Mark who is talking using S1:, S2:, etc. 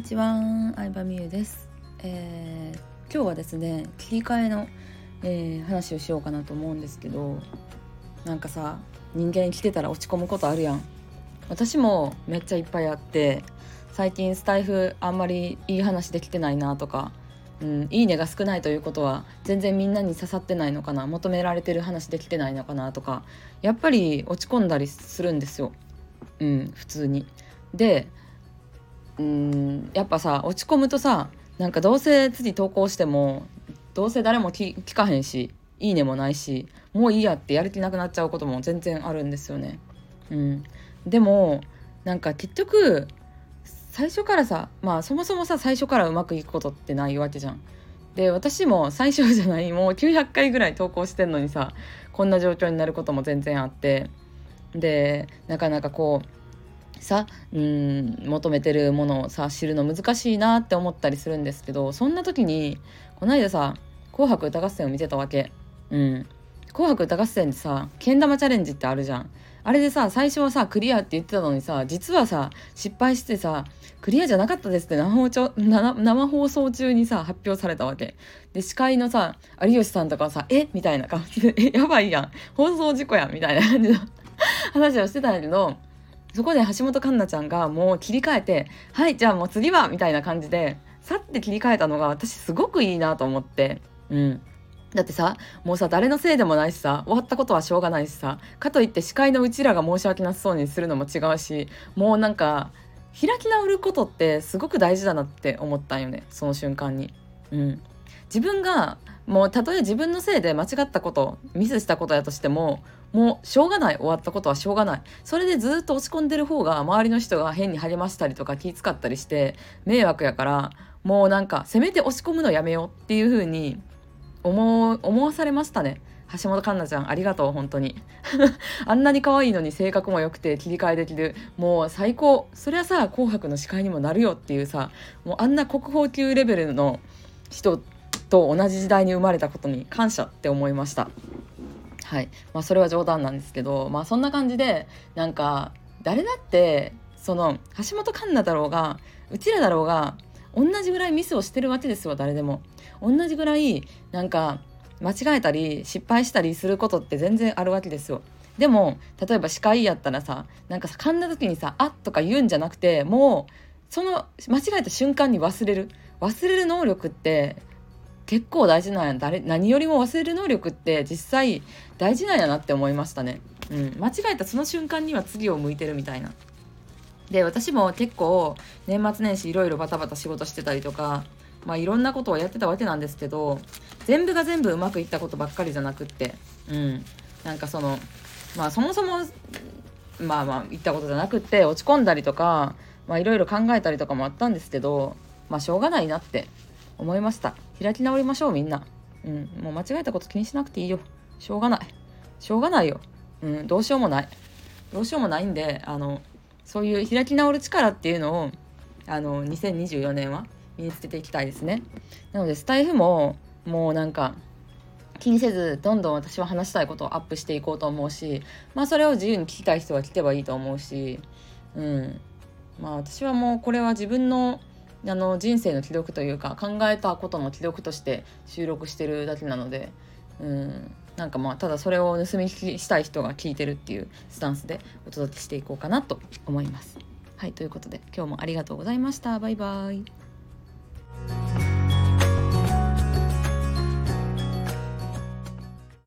S1: にちは、相葉美優です、えー、今日はですね切り替えの、えー、話をしようかなと思うんですけどなんかさ人間生きてたら落ち込むことあるやん。私もめっちゃいっぱいあって最近スタイフあんまりいい話できてないなとか、うん、いいねが少ないということは全然みんなに刺さってないのかな。求められてる話できてないのかなとかやっぱり落ち込んだりするんですよ、うん、普通に。でうんやっぱさ落ち込むとさなんかどうせ次投稿してもどうせ誰も聞かへんしいいねもないしもういいやってやる気なくなっちゃうことも全然あるんですよね。うん、でもなんか結局最初からさまあそもそもさ最初からうまくいくことってないわけじゃん。で私も最初じゃないもう900回ぐらい投稿してんのにさこんな状況になることも全然あってでなかなかこうさうん求めてるものをさ知るの難しいなって思ったりするんですけどそんな時にこの間さ「紅白歌合戦」を見てたわけ。うん、紅白歌合戦でさけん玉チャレンジってあるじゃん。あれでさ最初はさクリアって言ってたのにさ実はさ失敗してさクリアじゃなかったですって生放送生放送中にさ発表されたわけ。で司会のさ有吉さんとかはさ「え？みたいな感じで「え やばいやん。放送事故やん」みたいな感じの話をしてたんやけどそこで橋本環奈ちゃんがもう切り替えて「はいじゃあもう次は」みたいな感じでさって切り替えたのが私すごくいいなと思って。うん。だってさもうさ誰のせいでもないしさ終わったことはしょうがないしさかといって司会のうちらが申し訳なさそうにするのも違うしもうなんか開き直ることってすごく大事だなって思ったんよねその瞬間に。うん、自分がもうたとえ自分のせいで間違ったことミスしたことやとしてももうしょうがない終わったことはしょうがない。それでずっと落ち込んでる方が周りの人が変に励ましたりとか気遣ったりして迷惑やからもうなんかせめて押し込むのやめようっていう風に思思わされましたね。橋本環奈ちゃんありがとう本当に。あんなに可愛いのに性格も良くて切り替えできる。もう最高。そりゃさ「紅白」の司会にもなるよっていうさもうあんな国宝級レベルの人と同じ時代に生まれたことに感謝って思いました。はい。まあそれは冗談なんですけどまあそんな感じでなんか誰だってその橋本環奈だろうがうちらだろうが同じぐらいミスをしてるわけですよ誰でも。同じぐらいなんか間違えたり失敗したりすることって全然あるわけですよ。でも例えば司会やったらさなんか噛んだ時にさ「あっ」とか言うんじゃなくてもうその間違えた瞬間に忘れる。忘れる能力って結構大事なんや誰何よりも忘れる能力って実際大事なんやなって思いましたね。うん、間違えたその瞬間には次を向いてるみたいな。で私も結構年末年始いろいろバタバタ仕事してたりとか、まあ、いろんなことをやってたわけなんですけど全部が全部うまくいったことばっかりじゃなくって、うん、なんかそのまあそもそもまあまあ言ったことじゃなくって落ち込んだりとかいろいろ考えたりとかもあったんですけどまあしょうがないなって思いました。開き直りましょうみんな。うん。もう間違えたこと気にしなくていいよ。しょうがない。しょうがないよ。うん。どうしようもない。どうしようもないんであのそういう開き直る力っていうのをあの2024年は身につけていきたいですね。なのでスタイフももうなんか気にせずどんどん私は話したいことをアップしていこうと思うしまあそれを自由に聞きたい人は聞けばいいと思うしうん。まあ私はもうこれは自分のあの人生の記録というか考えたことの記録として収録してるだけなのでうんなんかまあただそれを盗み聞きしたい人が聞いてるっていうスタンスでお届けしていこうかなと思います。はいということで今日もありがとうございました。バイバイ。